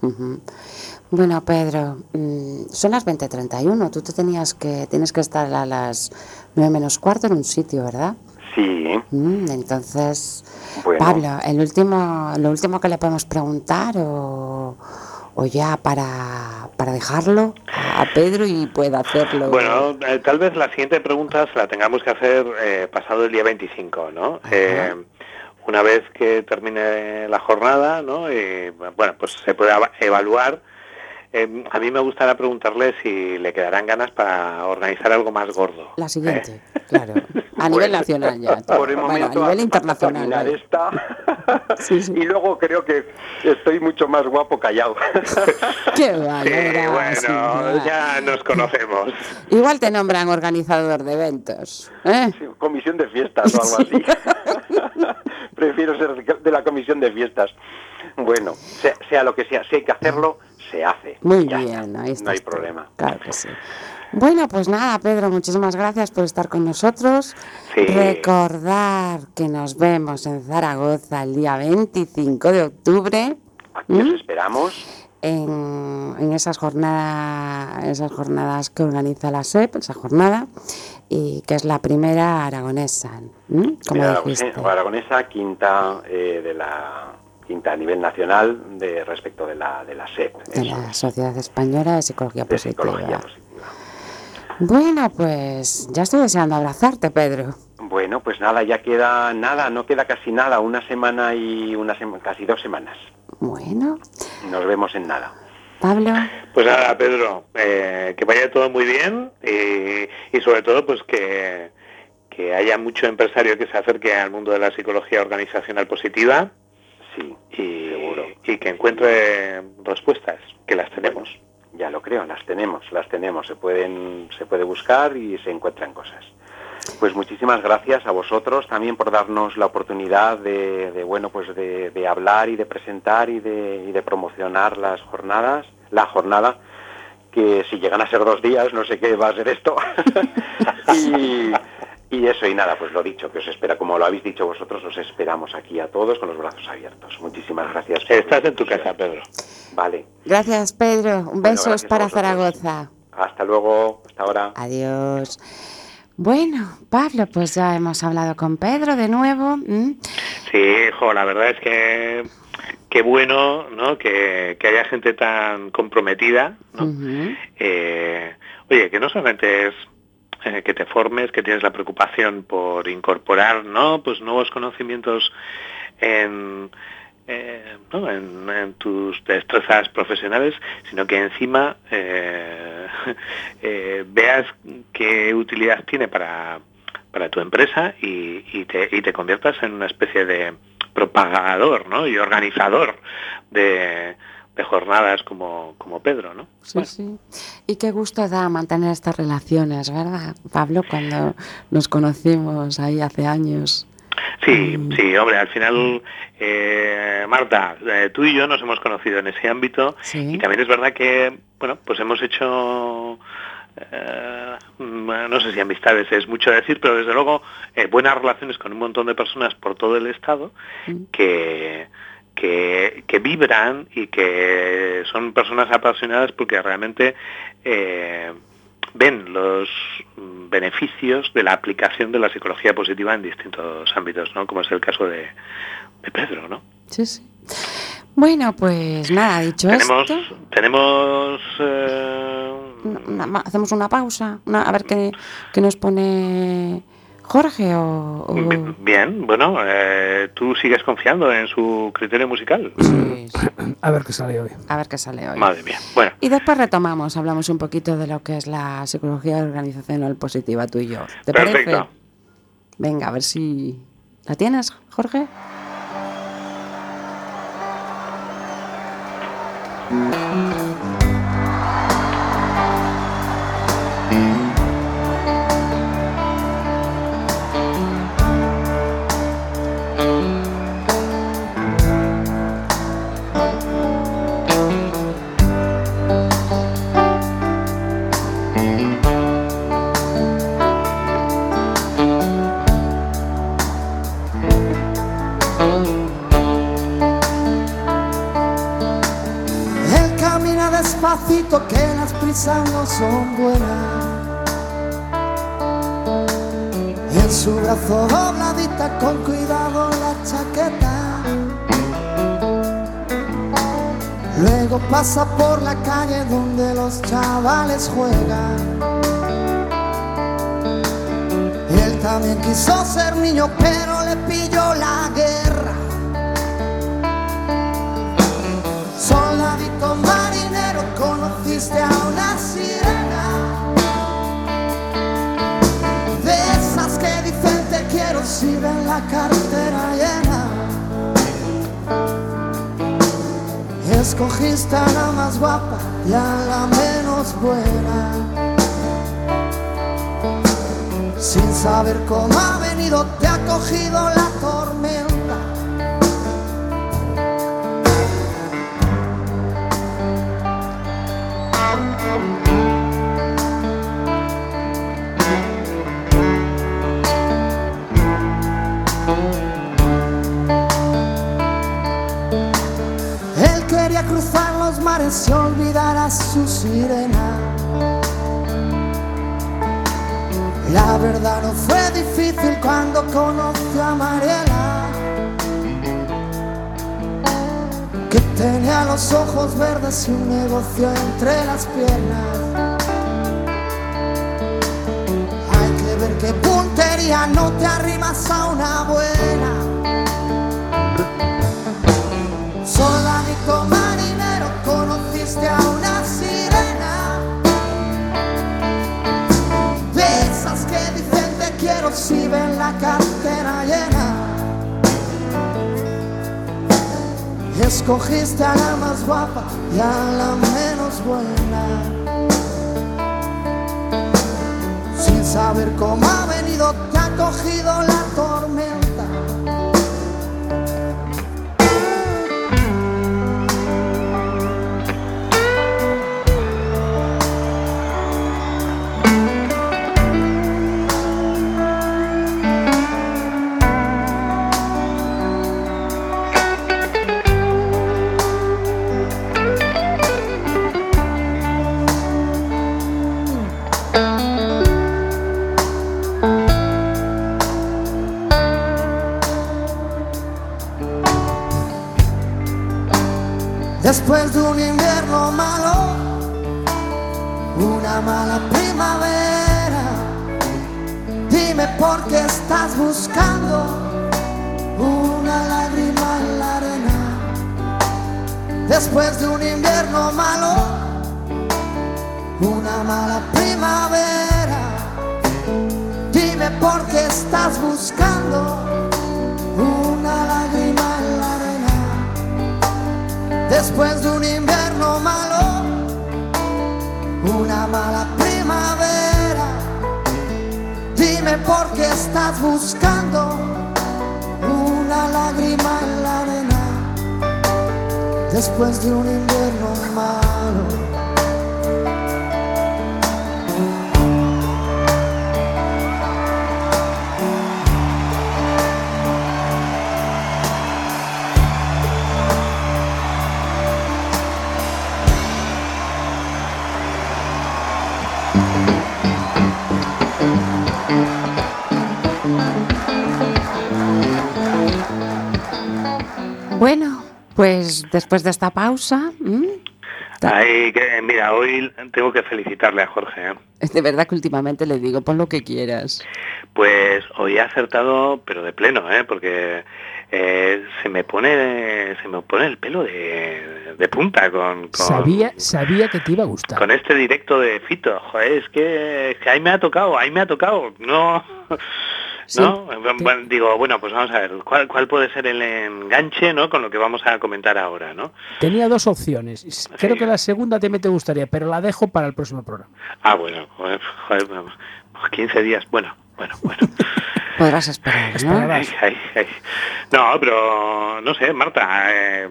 Bueno, Pedro, mm, son las 20.31. Tú te tenías que, tienes que estar a las 9 menos cuarto en un sitio, ¿verdad? Sí, Mm, entonces, Bueno. Pablo, el último, lo último que le podemos preguntar o, o ya para, para dejarlo a Pedro y pueda hacerlo. Bueno, eh, tal vez la siguiente pregunta se la tengamos que hacer eh, pasado el día 25, ¿no? Eh, una vez que termine la jornada, ¿no? Y, bueno, pues se puede evaluar. Eh, a mí me gustaría preguntarle si le quedarán ganas para organizar algo más gordo. la siguiente, Eh, claro. A nivel Bueno, nacional ya. Por el bueno, momento a nivel internacional. terminar vale. esta. Sí, sí. Y luego creo que estoy mucho más guapo callado. Qué va, Sí, bueno, ya. nos conocemos. Igual te nombran organizador de eventos. ¿eh? Comisión de fiestas o algo así. Prefiero ser de la comisión de fiestas. Bueno, sea, sea lo que sea, si hay que hacerlo, se hace. Muy Ya bien, ahí está. No hay problema. Claro que sí. Bueno, pues nada, Pedro, muchísimas gracias por estar con nosotros. Sí. Recordar que nos vemos en Zaragoza el día 25 de octubre Aquí os esperamos. en, en esas, jornadas, esas jornadas que organiza la SEP, esa jornada, y que es la primera aragonesa, como dijiste. Aragonesa, Aragonesa, quinta eh, de la quinta a nivel nacional de respecto de la de la SEP. de eso la Sociedad Española de Psicología de Positiva. psicología positiva. Bueno, pues ya estoy deseando abrazarte, Pedro. Bueno, pues nada, ya queda nada, no queda casi nada, una semana y una sema- casi dos semanas. Bueno, Nos vemos en nada. Pablo, Pues nada, Pedro, eh, que vaya todo muy bien y, y sobre todo pues que, que haya mucho empresario que se acerque al mundo de la psicología organizacional positiva Sí, y, seguro. y que encuentre respuestas, que las tenemos. Ya lo creo, las tenemos, las tenemos, se pueden, se puede buscar y se encuentran cosas. Pues muchísimas gracias a vosotros también por darnos la oportunidad de, de, bueno, pues de, de hablar y de presentar y de, y de promocionar las jornadas, la jornada, que si llegan a ser dos días, no sé qué va a ser esto. y, y eso, y nada, pues lo dicho, que os espera, como lo habéis dicho vosotros, os esperamos aquí a todos con los brazos abiertos. Muchísimas gracias. por- Estás en tu casa, Pedro. Vale. gracias, Pedro. Un Bueno, beso gracias a para. Zaragoza. Hasta luego, hasta ahora. Adiós. Bueno, Pablo, pues ya hemos hablado con Pedro de nuevo. ¿m? Sí, jo, la verdad es que qué bueno ¿no? que, que haya gente tan comprometida. Eh, oye, que no solamente es eh, que te formes, que tienes la preocupación por incorporar ¿no? pues nuevos conocimientos en, eh, en tus destrezas profesionales, sino que encima eh, eh, veas qué utilidad tiene para, para tu empresa y, y te, y te conviertas en una especie de propagador ¿no? y organizador de, de jornadas como, como Pedro, ¿no? Sí, Bueno, sí. Y qué gusto da mantener estas relaciones, ¿verdad, Pablo? Cuando nos conocimos ahí hace años. Sí, Mm. sí, hombre, al final, eh, Marta, eh, tú y yo nos hemos conocido en ese ámbito Sí. y también es verdad que, bueno, pues hemos hecho, eh, no sé si amistades es mucho decir, pero desde luego eh, buenas relaciones con un montón de personas por todo el Estado Mm. que, que, que vibran y que son personas apasionadas porque realmente eh, ven los beneficios de la aplicación de la psicología positiva en distintos ámbitos, ¿no? Como es el caso de, de Pedro, ¿no? Sí, sí. Bueno, pues nada, dicho Tenemos, esto, tenemos eh, hacemos una pausa, una- a ver qué, qué nos pone Jorge o...? o- Bi- Bien, bueno, eh, tú sigues confiando en su criterio musical. Sí, sí. A ver qué sale hoy. A ver qué sale hoy. Madre mía. Bueno, Y después retomamos, hablamos un poquito de lo que es la psicología organizacional positiva, tú y yo. ¿Te parece? perfecto. Venga, a ver si... ¿La tienes, Jorge? Con cuidado la chaqueta. Luego pasa por la calle donde los chavales juegan. Él también quiso ser niño pero le pilló la guerra. Soldadito marinero, conociste a una si ven la cartera llena. Escogiste a la más guapa y a la menos buena. Sin saber cómo ha venido, te ha cogido la tormenta. Él quería cruzar los mares y olvidar a su sirena. La verdad no fue difícil cuando conoció a Mariela, que tenía los ojos verdes y un negocio entre las piernas. No te arrimas a una buena. Soldadito marinero, conociste a una sirena. De que dicen te quiero si ven la cartera llena. Escogiste a la más guapa y a la menos buena. Sin saber cómo ha venido, te ha cogido la tormenta. Una mala primavera, dime por qué estás buscando una lágrima en la arena. Después de un invierno malo, una mala primavera, dime por qué estás buscando una lágrima en la arena. Después de un invierno malo, una mala primavera. Dime por qué estás buscando una lágrima en la arena, después de un invierno malo. Bueno, pues después de esta pausa. Ay, que, mira, hoy tengo que felicitarle a Jorge. ¿eh? Es de verdad que últimamente le digo, pon lo que quieras. Pues hoy ha acertado, pero de pleno, ¿eh? porque eh, se me pone se me pone el pelo de, de punta con, con, Sabía, sabía que te iba a gustar. con este directo de Fito. Joder, es que, es que ahí me ha tocado, ahí me ha tocado. No, ¿no? Bueno, digo, bueno, pues vamos a ver, ¿cuál, ¿cuál puede ser el enganche ¿no? con lo que vamos a comentar ahora? ¿no? Tenía dos opciones. Creo Sí. que la segunda también te gustaría, pero la dejo para el próximo programa. Ah, bueno, joder, joder, vamos, 15 días, bueno, bueno, bueno. Podrás esperar, ¿no? Esperarás. Ay, ay, ay. No, pero no sé, Marta, eh,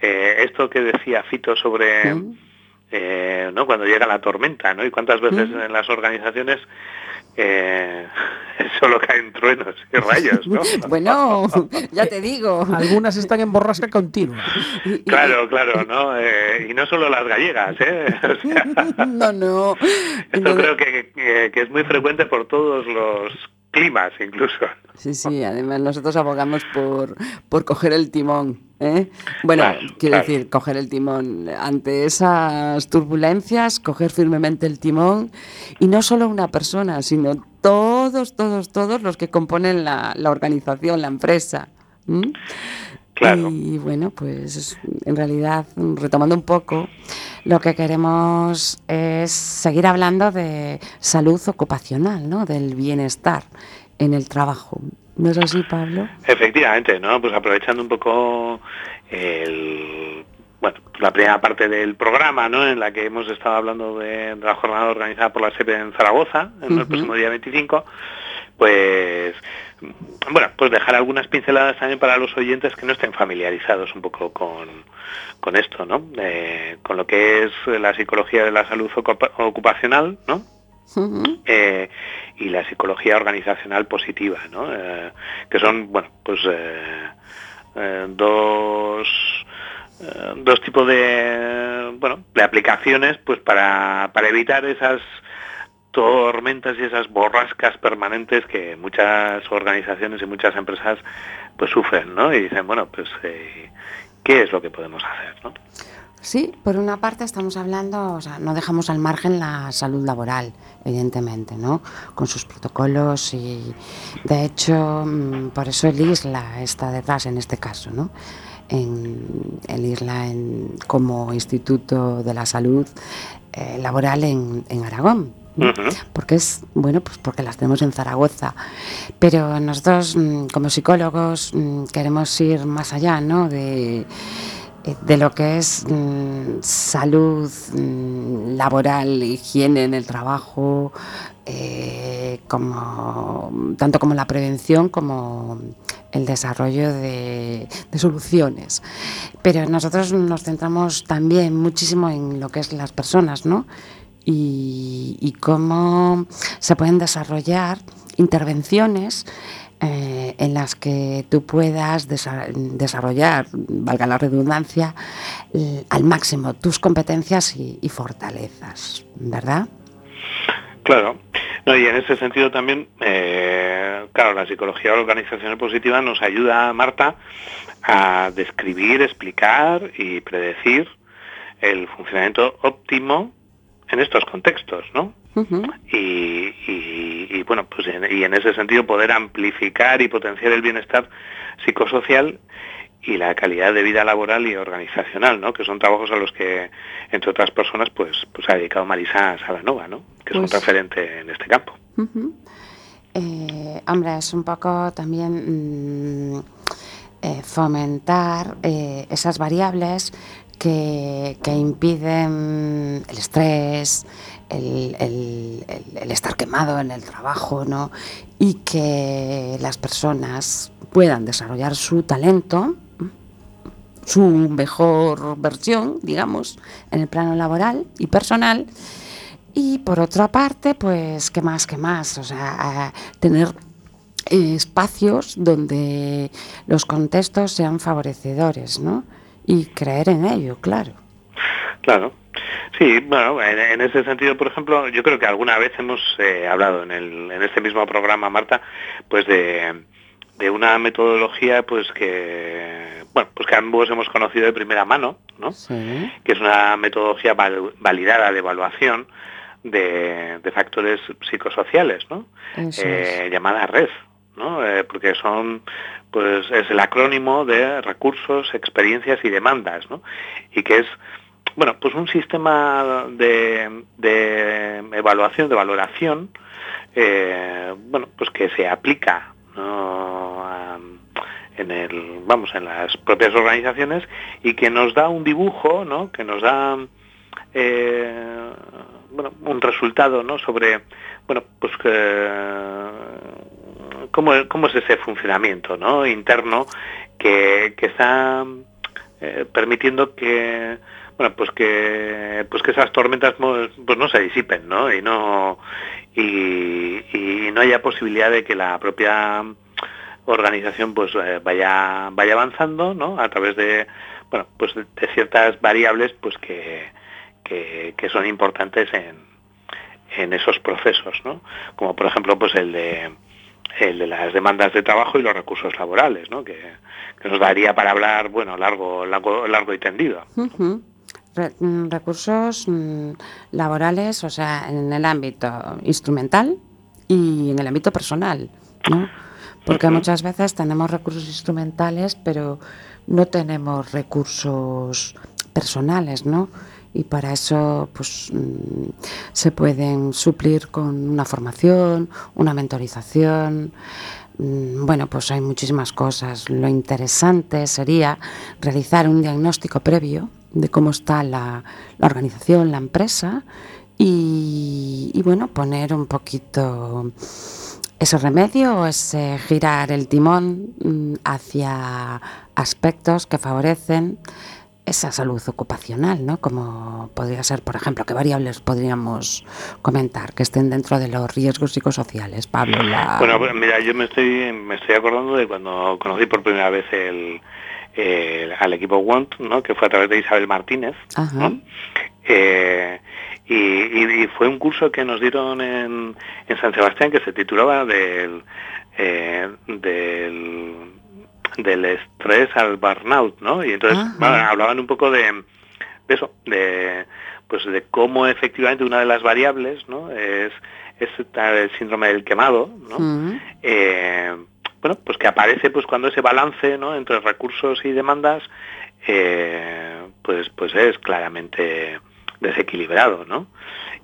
eh, esto que decía Fito sobre Mm. eh, ¿no? cuando llega la tormenta, ¿no? Y cuántas veces Mm. en las organizaciones eh, solo caen truenos y rayos, ¿no? Bueno, ya te digo. Algunas están en borrasca continua. Claro, claro, ¿no? Eh, y no solo las gallegas, ¿eh? O sea, No, no. esto creo que, que- que es muy frecuente por todos los climas, incluso. Sí, sí, además nosotros abogamos por, por coger el timón. ¿eh? Bueno, Claro, quiero claro. decir, coger el timón. Ante esas turbulencias, coger firmemente el timón. Y no solo una persona, sino todos, todos, todos los que componen la, la organización, la empresa. Claro. Y bueno, pues en realidad, retomando un poco, lo que queremos es seguir hablando de salud ocupacional, ¿no? Del bienestar en el trabajo. ¿No es así, Pablo? Efectivamente, ¿no? Pues aprovechando un poco el, bueno, la primera parte del programa, ¿no? En la que hemos estado hablando de, de la jornada organizada por la SEPE en Zaragoza, en el próximo día 25, pues, bueno, pues dejar algunas pinceladas también para los oyentes que no estén familiarizados un poco con, con esto, ¿no? Eh, con lo que es la psicología de la salud ocupa- ocupacional, ¿no? Eh, y la psicología organizacional positiva, ¿no? Eh, que son, bueno, pues dos dos tipos de bueno de aplicaciones pues para, para evitar esas tormentas y esas borrascas permanentes que muchas organizaciones y muchas empresas pues sufren, ¿no? Y dicen, bueno, pues eh, ¿qué es lo que podemos hacer, ¿no? Sí, por una parte estamos hablando, o sea, no dejamos al margen la salud laboral, evidentemente, ¿no? Con sus protocolos y, de hecho, mm, por eso el ISLA está detrás en este caso, ¿no? En el ISLA en- como Instituto de la Salud eh, Laboral en, en Aragón. Porque es bueno pues porque las tenemos en Zaragoza pero nosotros mm, como psicólogos mm, queremos ir más allá no de eh, de lo que es mm, salud laboral, higiene en el trabajo, eh, como tanto como la prevención como el desarrollo de, de soluciones. Pero nosotros nos centramos también muchísimo en lo que es las personas, ¿no? Y, cómo se pueden desarrollar intervenciones eh, en las que tú puedas desa- desarrollar, valga la redundancia, al máximo tus competencias y, y fortalezas, ¿verdad? Claro. No, y en ese sentido también, eh, claro, la psicología organizacional positiva nos ayuda, Marta, a describir, explicar y predecir el funcionamiento óptimo en estos contextos, ¿no? Y, y- y, bueno, pues en, y en ese sentido poder amplificar y potenciar el bienestar psicosocial y la calidad de vida laboral y organizacional, ¿no? Que son trabajos a los que, entre otras personas, pues, pues ha dedicado Marisa Salanova, ¿no? Que es Pues- un referente en este campo. Eh, hombre, es un poco también mm, eh, fomentar eh, esas variables que, impiden el estrés, el, el- estar quemado en el trabajo, ¿no? Y que las personas puedan desarrollar su talento, su mejor versión, digamos, en el plano laboral y personal. Y por otra parte, pues, ¿qué más, qué más? O sea, tener espacios donde los contextos sean favorecedores, ¿no? Y creer en ello, claro. Claro. Sí, bueno, en, en ese sentido, por ejemplo, yo creo que alguna vez hemos eh, hablado en, el, en este mismo programa, Marta, pues de, de una metodología pues que bueno pues que ambos hemos conocido de primera mano ¿no? que es una metodología validada de evaluación de, factores psicosociales ¿no? Eh, llamada RED ¿no? Eh, porque son pues es el acrónimo de recursos experiencias y demandas ¿no? y que es bueno pues un sistema de, de evaluación de valoración eh, bueno pues que se aplica en el vamos en las propias organizaciones y que nos da un dibujo ¿no? que nos da eh, bueno, un resultado ¿no? sobre bueno pues cómo, cómo es ese funcionamiento ¿no? interno que, que está eh, permitiendo que bueno pues que pues que esas tormentas pues, pues no se disipen ¿no? y no y, y no haya posibilidad de que la propia organización pues eh, vaya vaya avanzando ¿no? a través de bueno pues de, ciertas variables pues que, que, son importantes en, en esos procesos ¿no? como por ejemplo pues el de el de las demandas de trabajo y los recursos laborales ¿no? que, nos daría para hablar bueno largo largo largo y tendido mm, recursos mm, laborales o sea en el ámbito instrumental y en el ámbito personal ¿no? Porque muchas veces tenemos recursos instrumentales, pero no tenemos recursos personales, ¿no? Y para eso pues, mm, se pueden suplir con una formación, una mentorización. Mm, bueno, pues hay muchísimas cosas. Lo interesante sería realizar un diagnóstico previo de cómo está la, organización, la empresa y, bueno, poner un poquito ¿Ese remedio o es girar el timón mm, hacia aspectos que favorecen esa salud ocupacional, ¿no? Como podría ser, por ejemplo, qué variables podríamos comentar que estén dentro de los riesgos psicosociales, Pablo. Bueno, pues, mira, yo me estoy me estoy acordando de cuando conocí por primera vez el, al equipo Want, ¿no? Que fue a través de Isabel Martínez, ¿no? Eh, y, fue un curso que nos dieron en, en San Sebastián que se titulaba del, eh, del, del estrés al burnout, ¿no? Y entonces hablaban un poco de, de, eso, de pues de cómo efectivamente una de las variables, ¿no? Es, es el síndrome del quemado, ¿no? Eh, bueno, pues que aparece pues cuando ese balance, ¿no? Entre recursos y demandas, eh, pues pues es claramente desequilibrado, ¿no?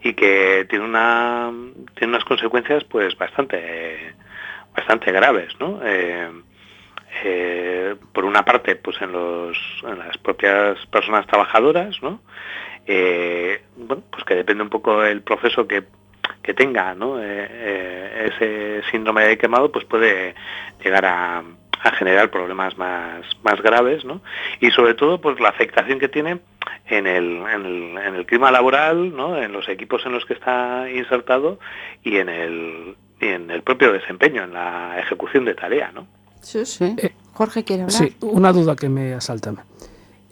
Y que tiene una tiene unas consecuencias pues bastante bastante graves, ¿no? Eh, eh, por una parte, pues en las propias personas trabajadoras. Eh, pues que depende un poco del proceso que, tenga, ¿no? ese síndrome de quemado, pues puede llegar a, generar problemas más, graves. Y sobre todo, pues la afectación que tiene en el, clima laboral. En los equipos en los que está insertado y en el, propio desempeño, en la ejecución de tarea. Sí, sí. Eh, Jorge quiere hablar. Sí, una duda que me asalta.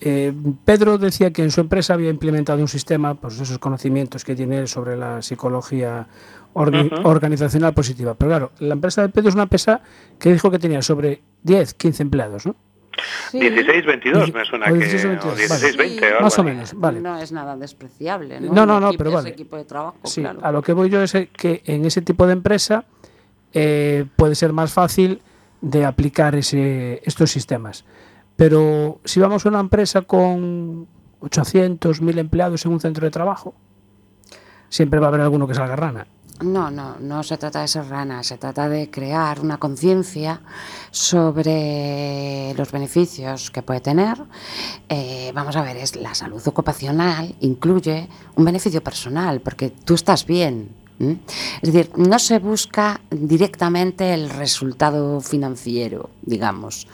Eh, Pedro decía que en su empresa había implementado un sistema, pues esos conocimientos que tiene sobre la psicología organizacional positiva. Pero claro, la empresa de Pedro es una empresa que dijo que tenía sobre 10, 15 empleados, ¿no? 16, 22 me suena que... 16, 20, más o menos, vale. No es nada despreciable, ¿no? No, no, no, pero vale. equipo de trabajo, sí, a lo que voy yo es que en ese tipo de empresa eh, puede ser más fácil de aplicar ese, estos sistemas. Pero si vamos a una empresa con 800, 1000 empleados en un centro de trabajo, siempre va a haber alguno que salga rana. No, no, no se trata de ser rana, se trata de crear una conciencia sobre los beneficios que puede tener. Eh, vamos a ver, es la salud ocupacional incluye un beneficio personal, porque tú estás bien, es decir, no se busca directamente el resultado financiero, digamos.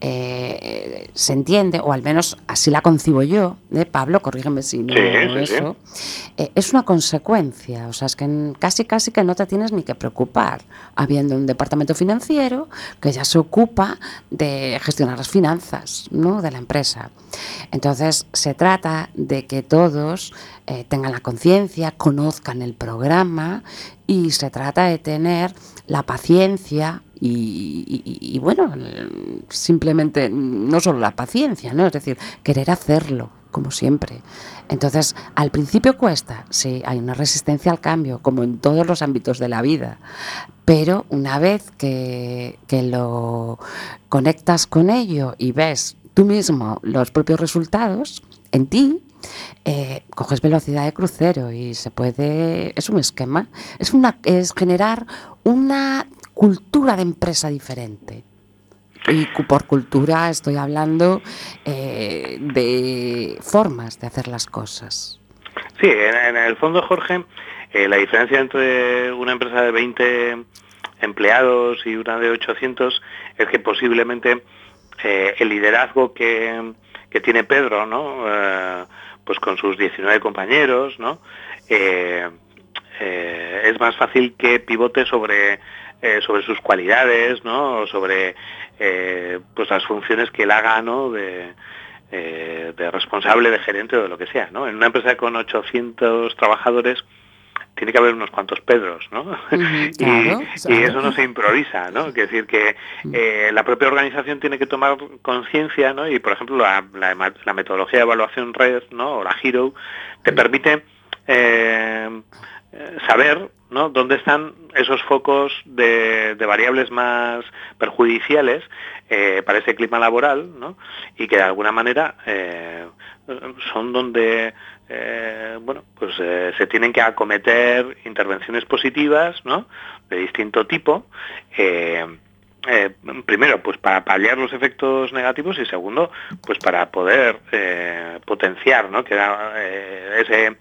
Eh, se entiende, o al menos así la concibo yo, ¿eh? Pablo, corrígeme si no eso, eh, es una consecuencia, o sea, es que casi casi que no te tienes ni que preocupar, habiendo un departamento financiero que ya se ocupa de gestionar las finanzas ¿no? de la empresa. Entonces, se trata de que todos tengan la conciencia, conozcan el programa y se trata de tener la paciencia y, bueno, simplemente no solo la paciencia, ¿no? Es decir, querer hacerlo, como siempre. Entonces, al principio cuesta, sí, hay una resistencia al cambio, como en todos los ámbitos de la vida, pero una vez que, que lo conectas con ello y ves tú mismo los propios resultados en ti, eh, coges velocidad de crucero y se puede, es un esquema, es, una, es generar una cultura de empresa diferente. Y por cultura estoy hablando eh, de formas de hacer las cosas. Sí, en, el fondo, Jorge, eh, la diferencia entre una empresa de 20 empleados y una de 800 es que posiblemente el liderazgo que, que, tiene Pedro, ¿no? pues con sus 19 compañeros, ¿no? Eh, eh, es más fácil que pivote sobre, eh, sobre sus cualidades, ¿no? O sobre pues las funciones que él haga, ¿no? De, de responsable, de gerente o de lo que sea, ¿no? En una empresa con 800 trabajadores, tiene que haber unos cuantos Pedros, ¿no? y, eso no se improvisa, ¿no? Es decir, que eh, la propia organización tiene que tomar conciencia, ¿no? Y, por ejemplo, la, metodología de evaluación red, ¿no? O la HERO, te permite eh, saber, ¿no? Dónde están esos focos de, variables más perjudiciales eh, para ese clima laboral, ¿no? Y que de alguna manera son donde eh, bueno, pues eh, se tienen que acometer intervenciones positivas, ¿no? De distinto tipo. Eh, primero, pues para paliar los efectos negativos y segundo, pues para poder potenciar, ¿no? Que ese,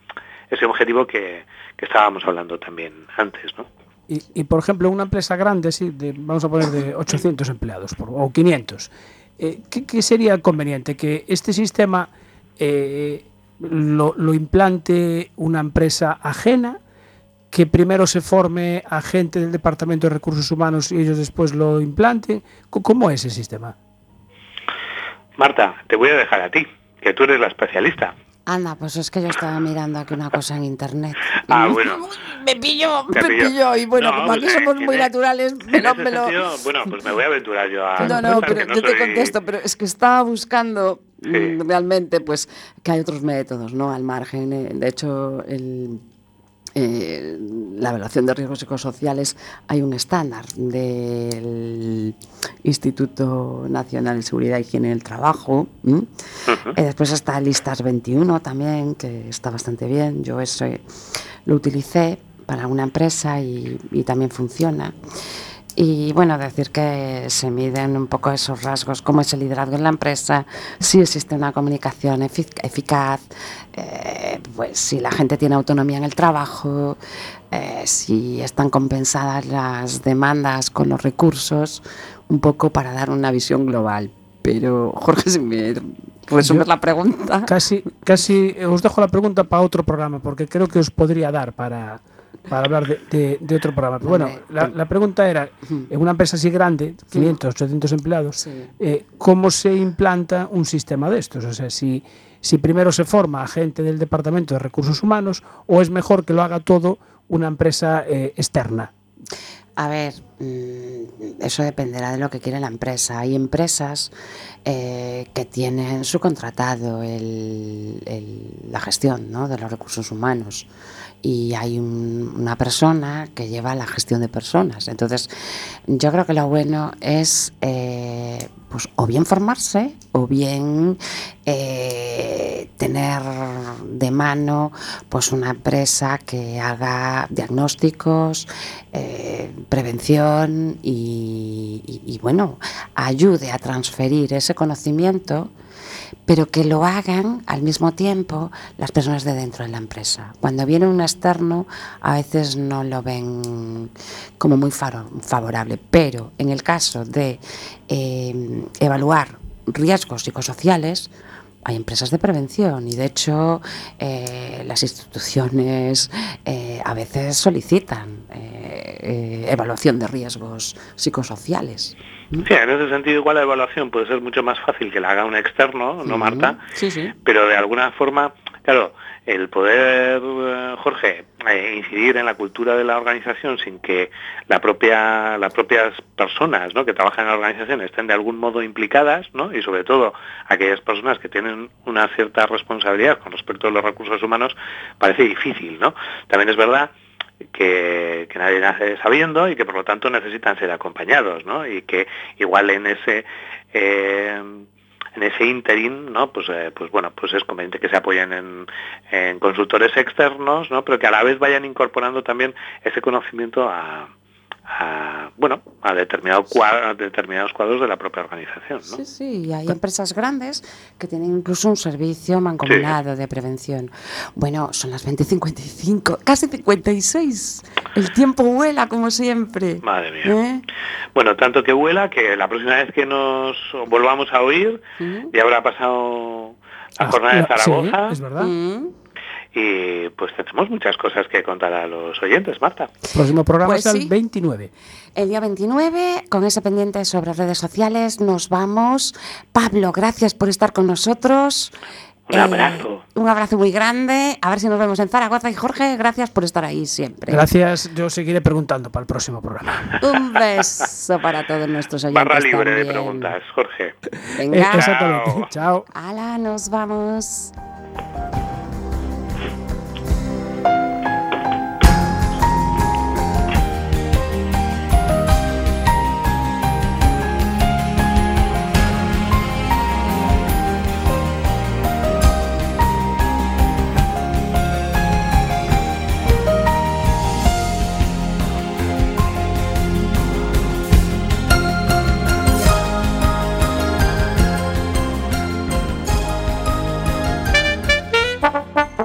ese objetivo que, estábamos hablando también antes, ¿no? Y, por ejemplo, una empresa grande, sí, de, vamos a poner de 800 empleados o 500, ¿qué, ¿qué, sería conveniente? Que este sistema lo, implante una empresa ajena, que primero se forme a gente del Departamento de Recursos Humanos y ellos después lo implanten. ¿Cómo es ese sistema? Marta, te voy a dejar a ti, que tú eres la especialista. Anda, pues es que yo estaba mirando aquí una cosa en internet. Ah, bueno. me pilló, me pilló. Y bueno, como aquí somos muy naturales, me lo... bueno, pues me voy a aventurar yo a... No, no, pero yo te contesto, pero es que estaba buscando mm, realmente, pues, que hay otros métodos, ¿no? Al margen. Eh, de hecho, el eh, la evaluación de riesgos psicosociales hay un estándar del Instituto Nacional de Seguridad y Higiene del Trabajo. Eh, después está Listas 21 también, que está bastante bien. Yo ese lo utilicé para una empresa y, y también funciona. Y bueno, decir que se miden un poco esos rasgos, cómo es el liderazgo en la empresa, si existe una comunicación eficaz, eh, pues si la gente tiene autonomía en el trabajo, eh, si están compensadas las demandas con los recursos, un poco para dar una visión global. Pero Jorge, si me resumes la pregunta. Casi, casi os dejo la pregunta para otro programa, porque creo que os podría dar para para hablar de, otro programa. bueno, la, pregunta era, en una empresa así grande, 500, 800 empleados, eh, ¿cómo se implanta un sistema de estos? O sea, si, si primero se forma a gente del Departamento de Recursos Humanos o es mejor que lo haga todo una empresa eh, externa. A ver, mm, eso dependerá de lo que quiere la empresa. Hay empresas eh, que tienen subcontratado el, la gestión de los recursos humanos y hay una persona que lleva la gestión de personas. Entonces, yo creo que lo bueno es eh, pues, o bien formarse o bien eh, tener de mano pues, una empresa que haga diagnósticos, eh, prevención y, y, bueno, ayude a transferir ese conocimiento pero que lo hagan al mismo tiempo las personas de dentro de la empresa. Cuando viene un externo, a veces no lo ven como muy favorable, pero en el caso de eh, evaluar riesgos psicosociales, hay empresas de prevención y de hecho eh, las instituciones eh, a veces solicitan evaluación de riesgos psicosociales. Sí, en ese sentido igual la evaluación puede ser mucho más fácil que la haga un externo, ¿no Marta? Sí, sí. Pero de alguna forma, claro, el poder, eh, Jorge, eh, incidir en la cultura de la organización sin que la propia, las propias personas ¿no? que trabajan en la organización estén de algún modo implicadas, ¿no? y sobre todo aquellas personas que tienen una cierta responsabilidad con respecto a los recursos humanos, parece difícil. ¿no? También es verdad que, nadie nace sabiendo y que por lo tanto necesitan ser acompañados, ¿no? Y que igual en ese eh, en ese interim, ¿no? Pues, eh, pues bueno, pues es conveniente que se apoyen en, en, consultores externos, ¿no? Pero que a la vez vayan incorporando también ese conocimiento a, a, bueno, a, determinado cuadro, a determinados cuadros de la propia organización. ¿no? Sí, sí, hay empresas grandes que tienen incluso un servicio mancomunado sí. de prevención. Bueno, son las 20.55, casi 56. El tiempo vuela como siempre. Madre mía. ¿Eh? Bueno, tanto que vuela que la próxima vez que nos volvamos a oír ya habrá pasado la ah, jornada de Zaragoza. Sí, es verdad. -huh y pues tenemos muchas cosas que contar a los oyentes, Marta. El próximo programa pues es el sí. 29. El día 29, con ese pendiente sobre redes sociales, nos vamos. Pablo, gracias por estar con nosotros. Un abrazo. Eh, un abrazo muy grande. A ver si nos vemos en Zaragoza. Y Jorge, gracias por estar ahí siempre. Gracias. Yo seguiré preguntando para el próximo programa. Un beso para todos nuestros oyentes. Barra libre también. de preguntas, Jorge. Venga. Exactamente. Chao. Hala, nos vamos.